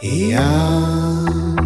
一样。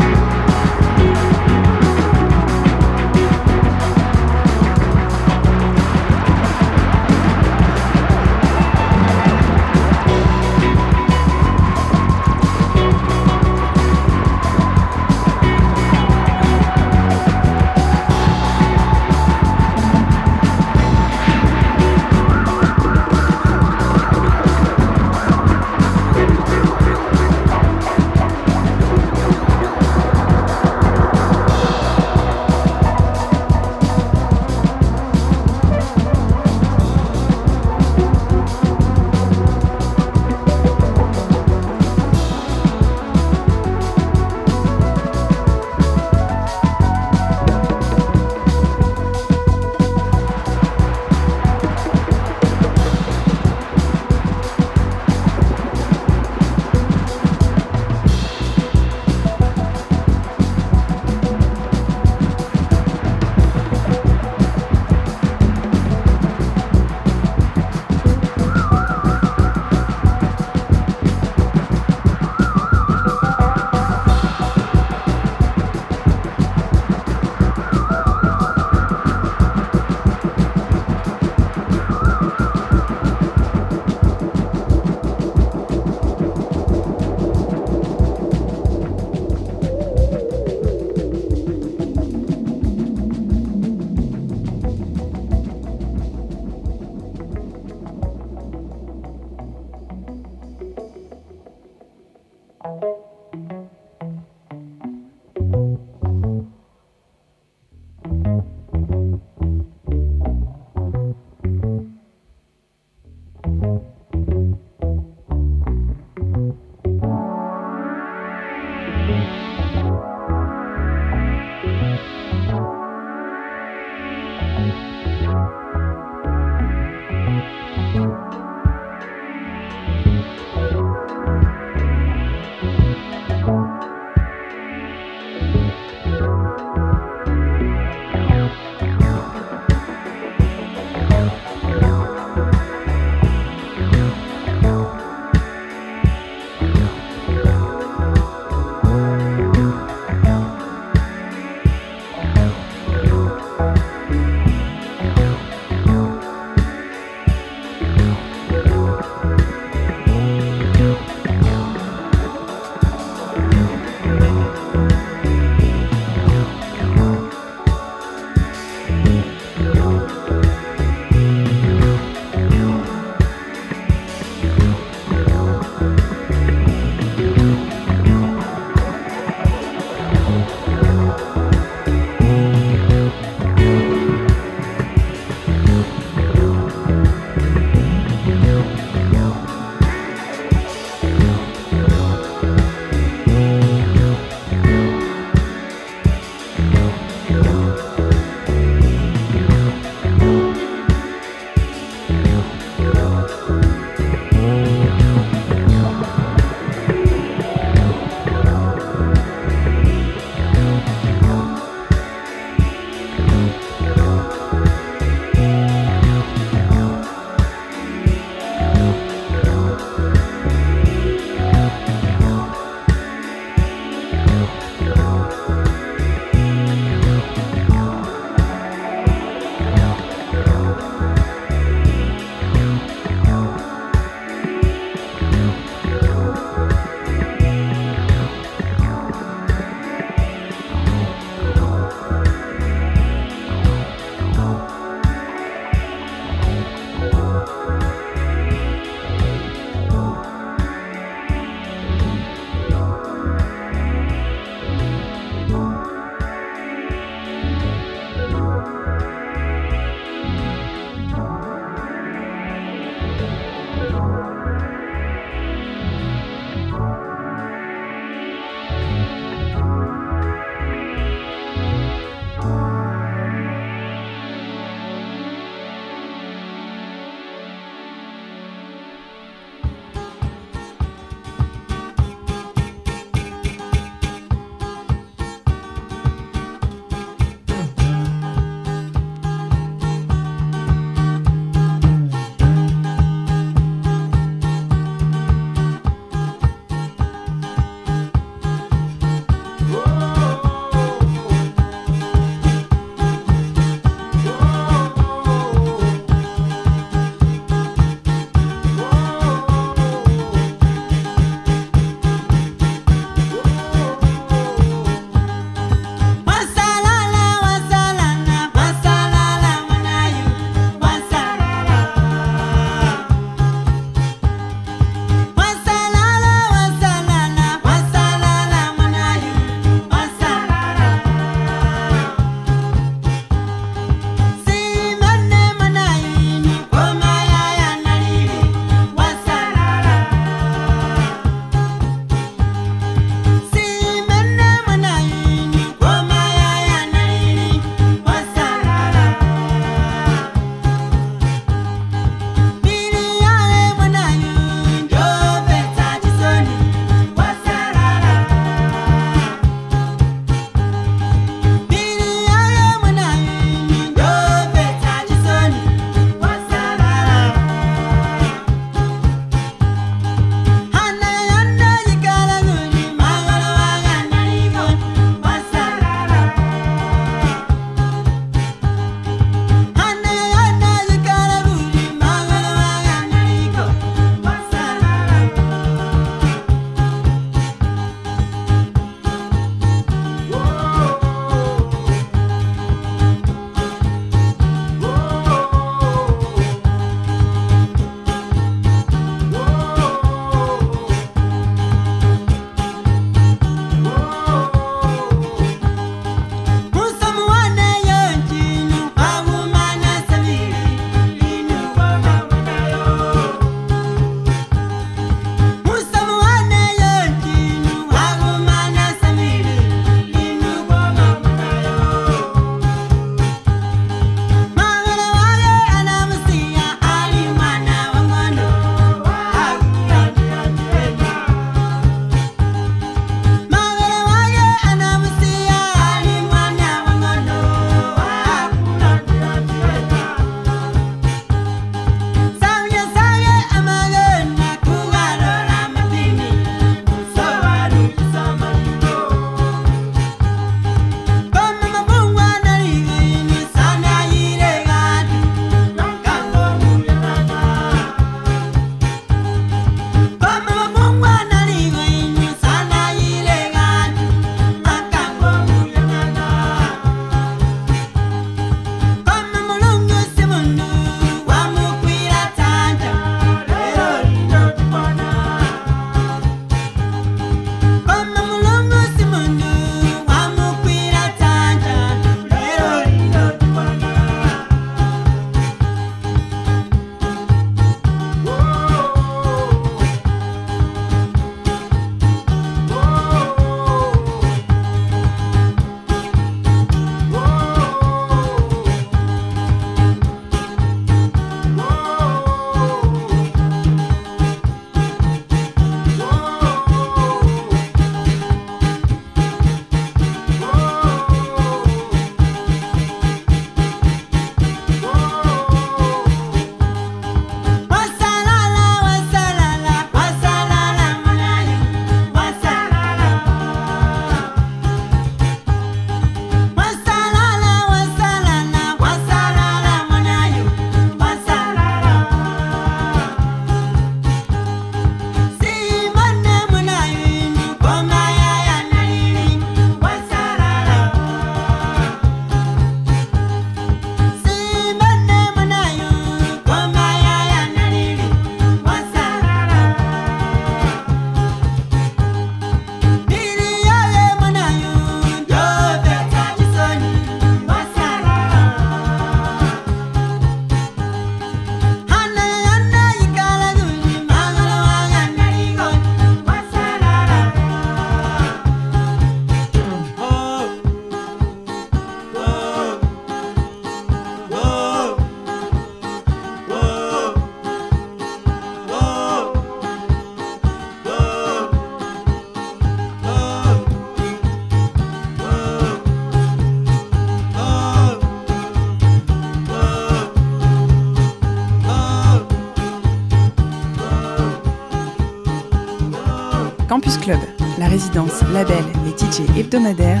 La résidence, label et DJ hebdomadaire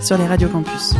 sur les radios campus.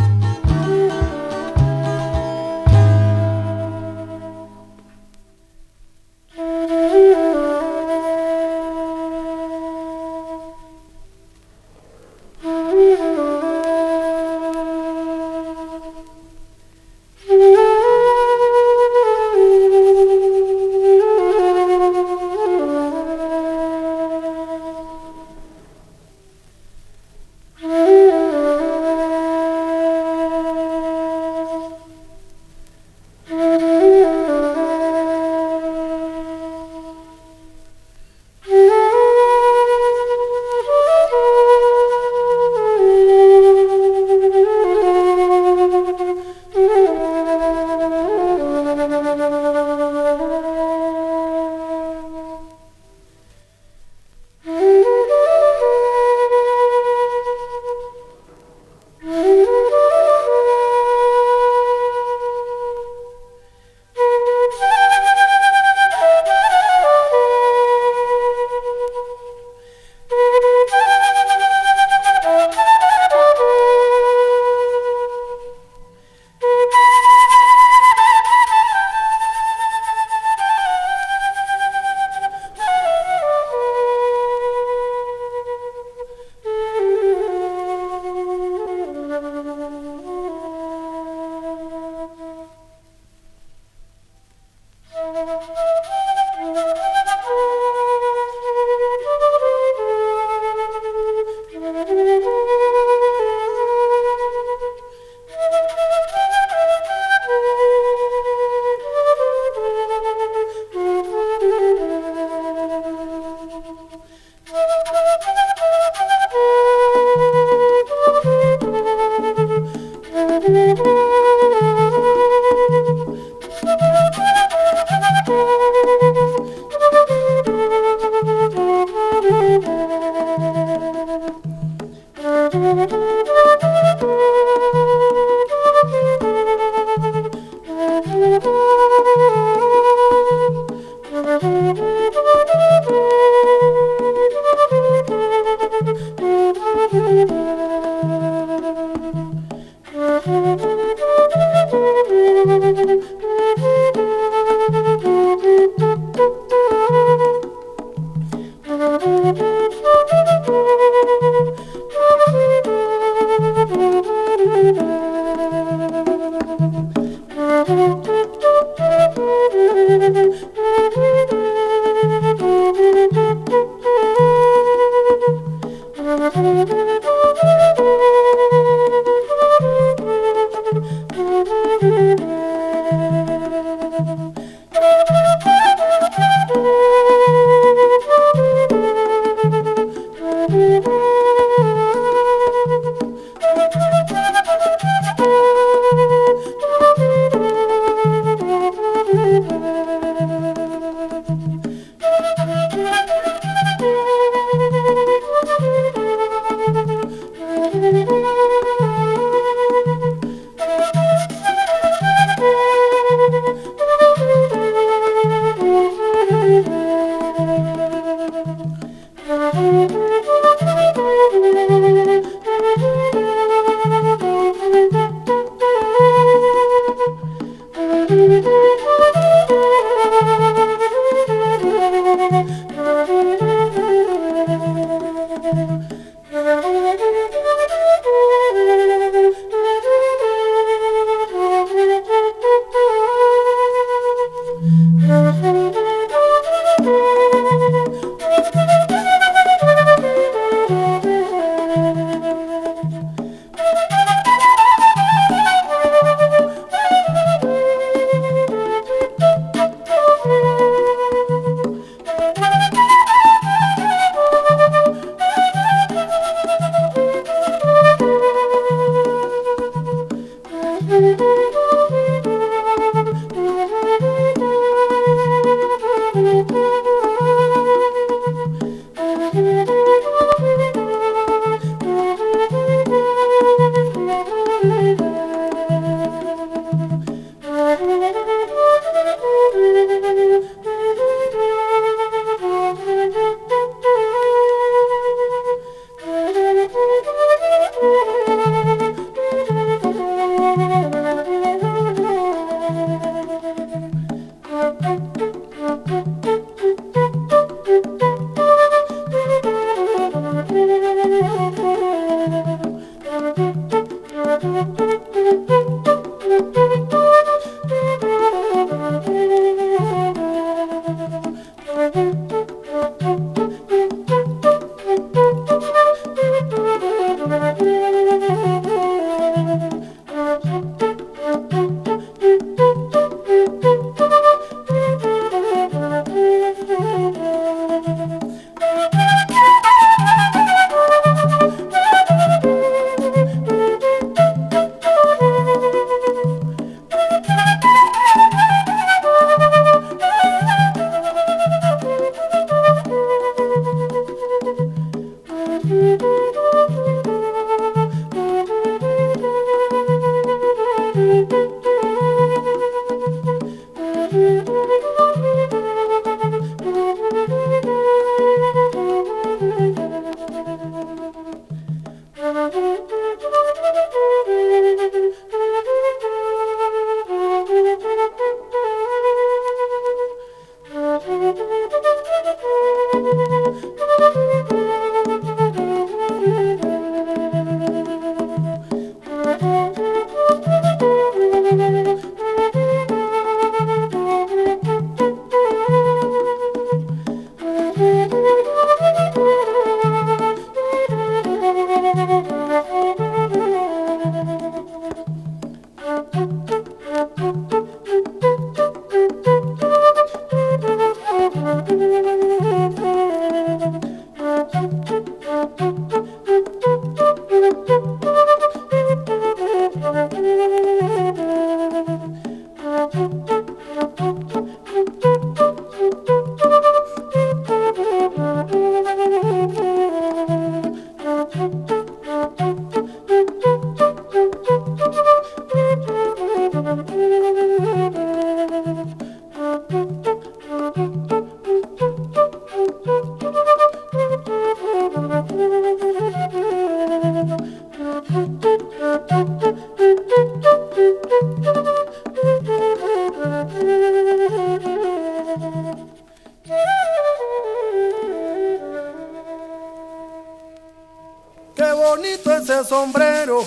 bonito ese sombrero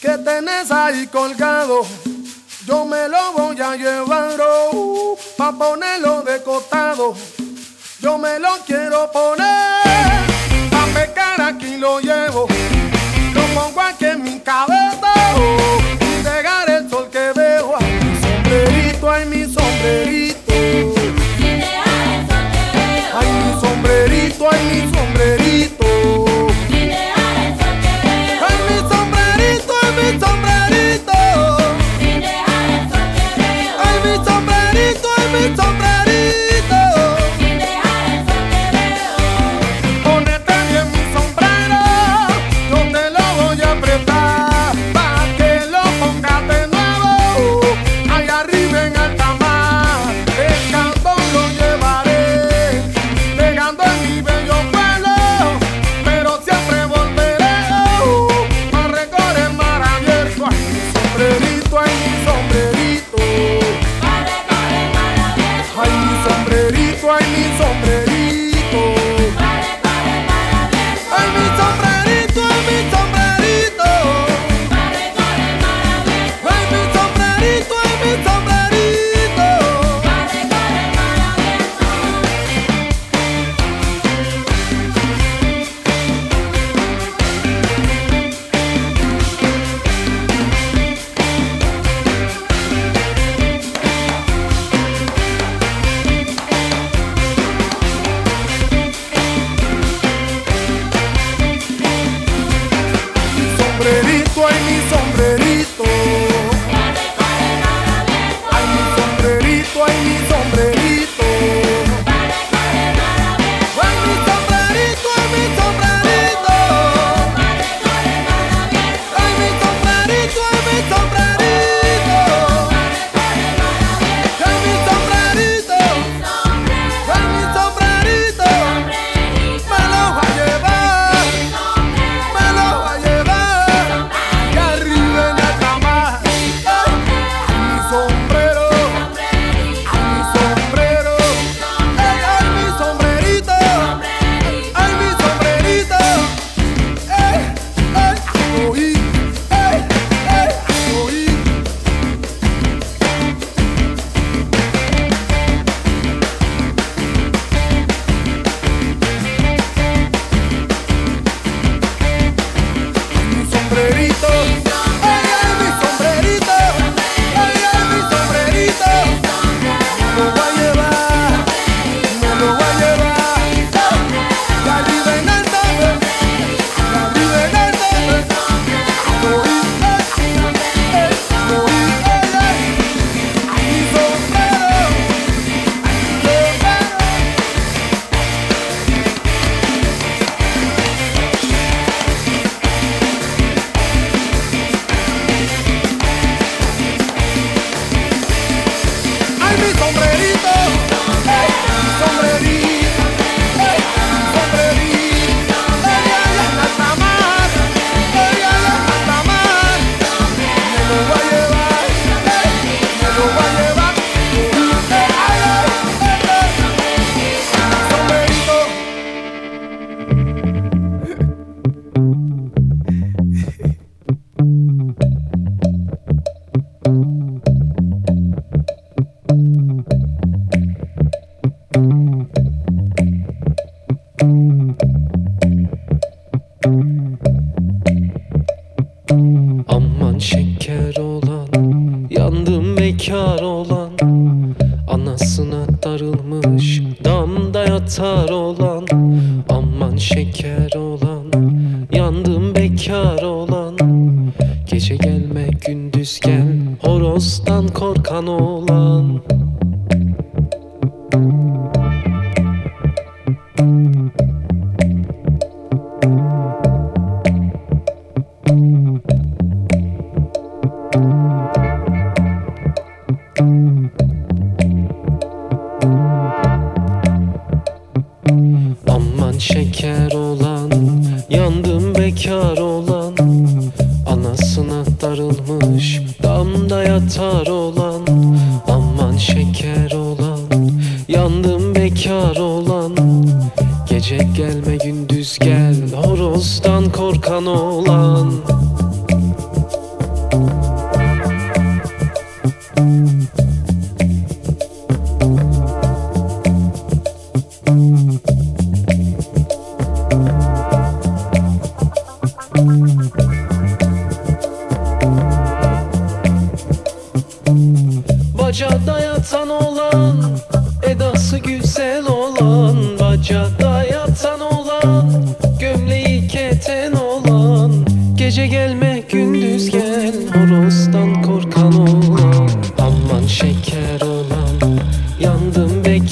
que tenés ahí colgado. Yo me lo voy a llevar oh, pa ponerlo de costado. Yo me lo quiero poner pa pecar aquí lo llevo. Lo pongo aquí en mi cabeza. Oh. Why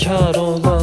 kar olan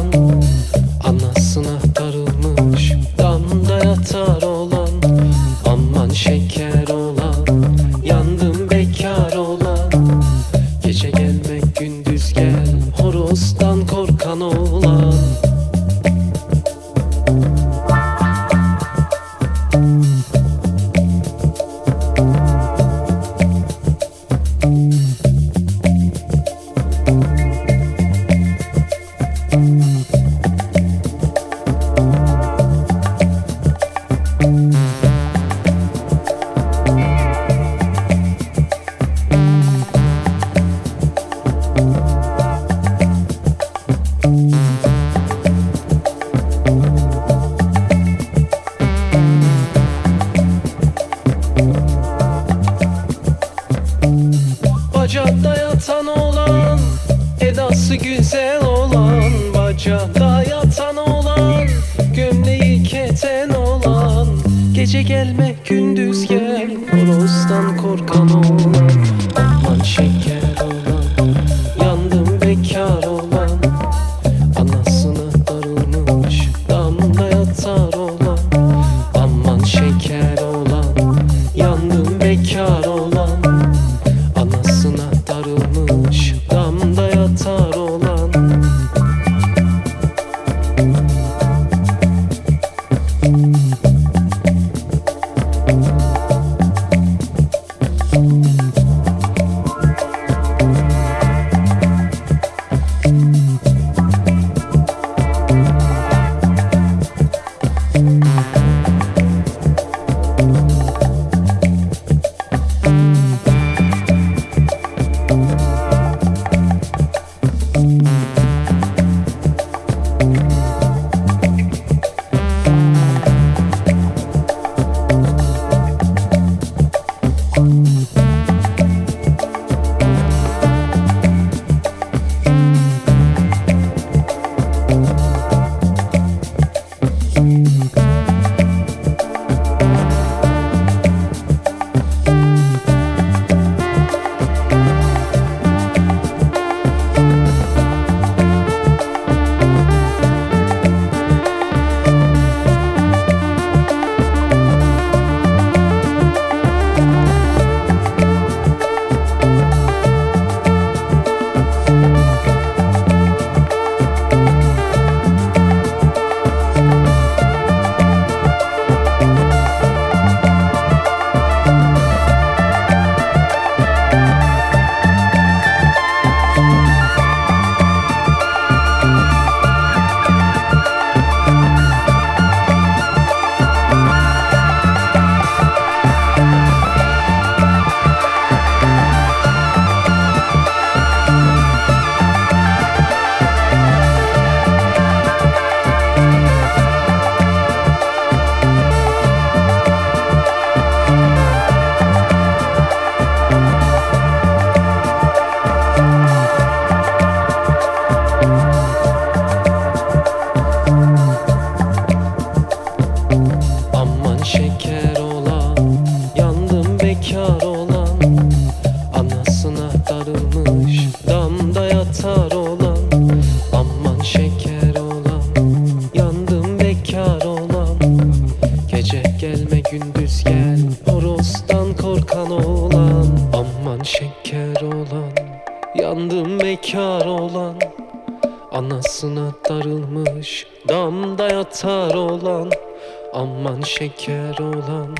şeker olan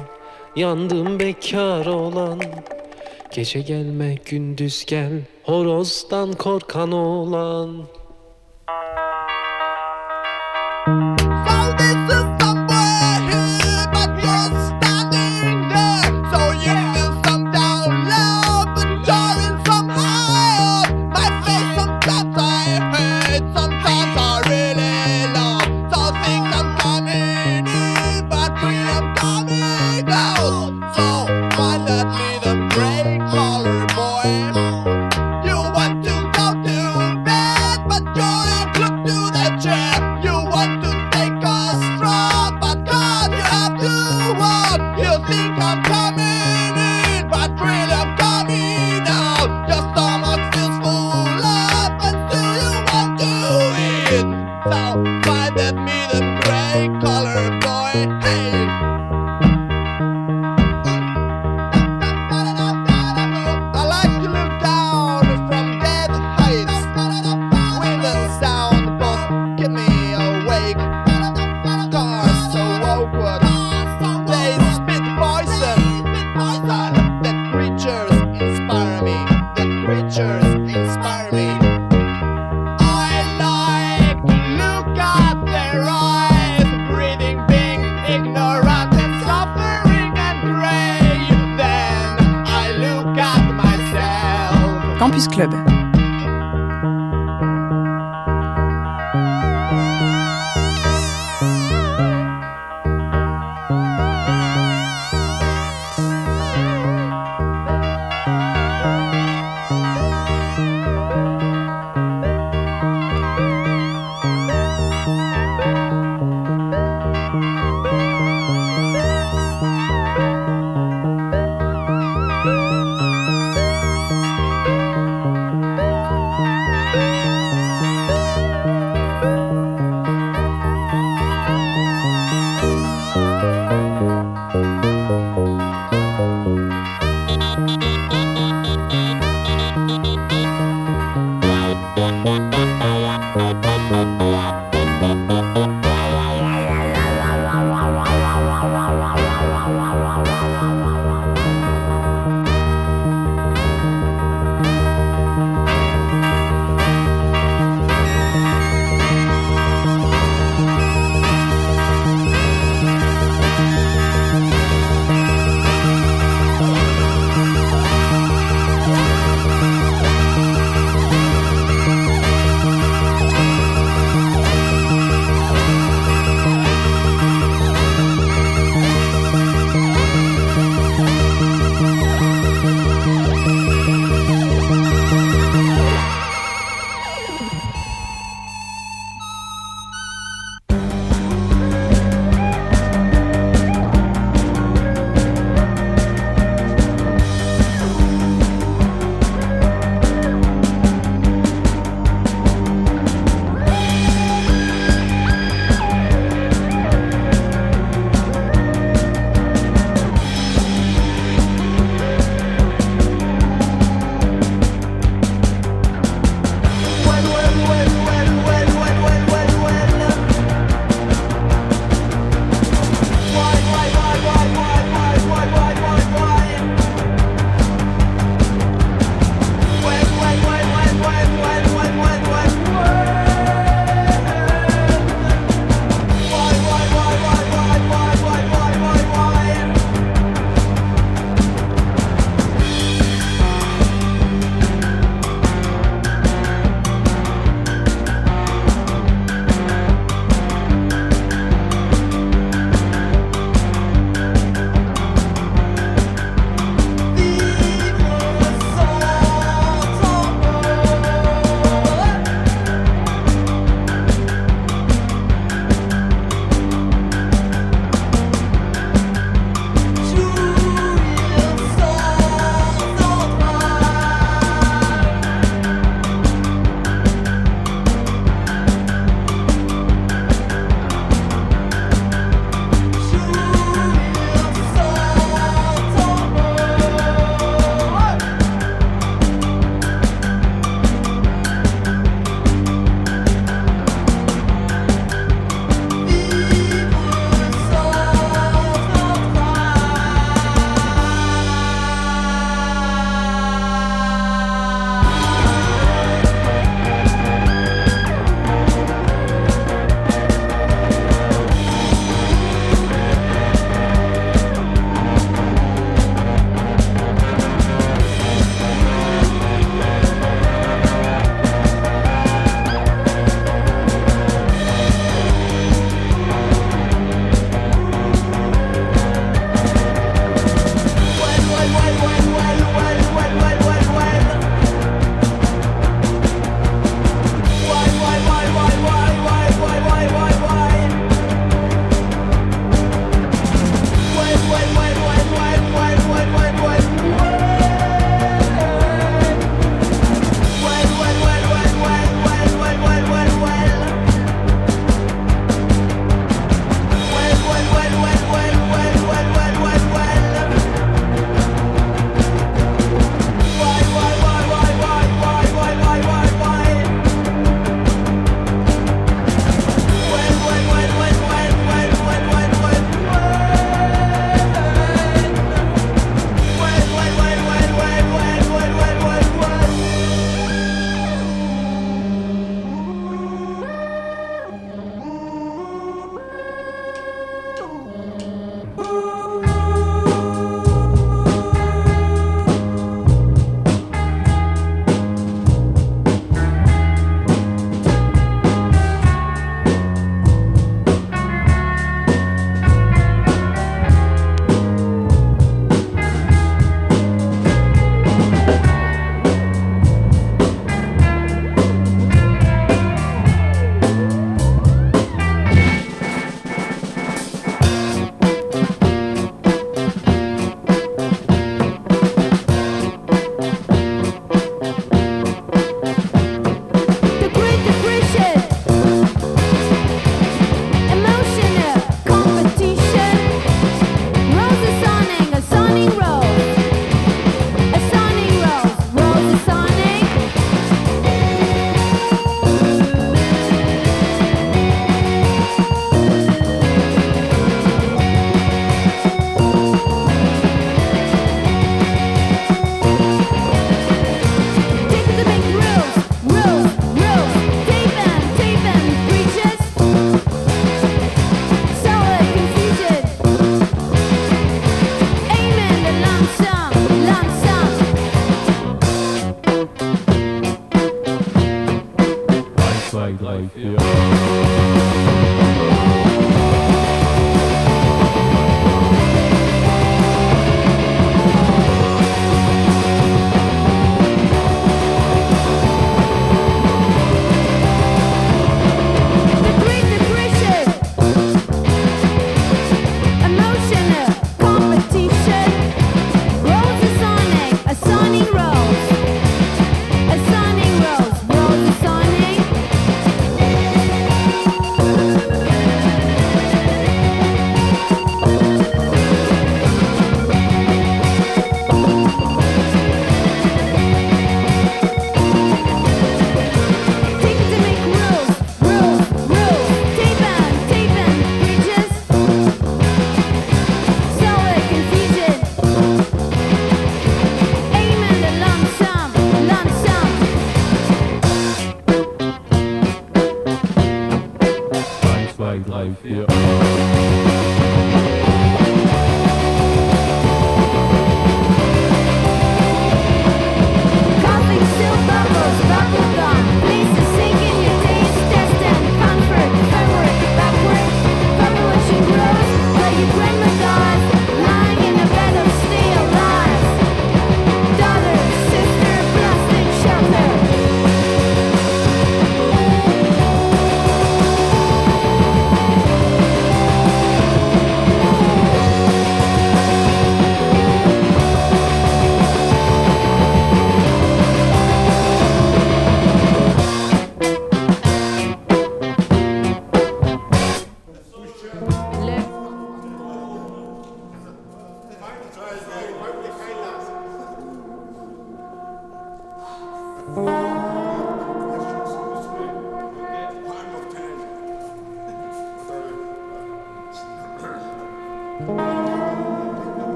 Yandım bekar olan. Gece gelme gündüz gel Horozdan korkan olan. Club.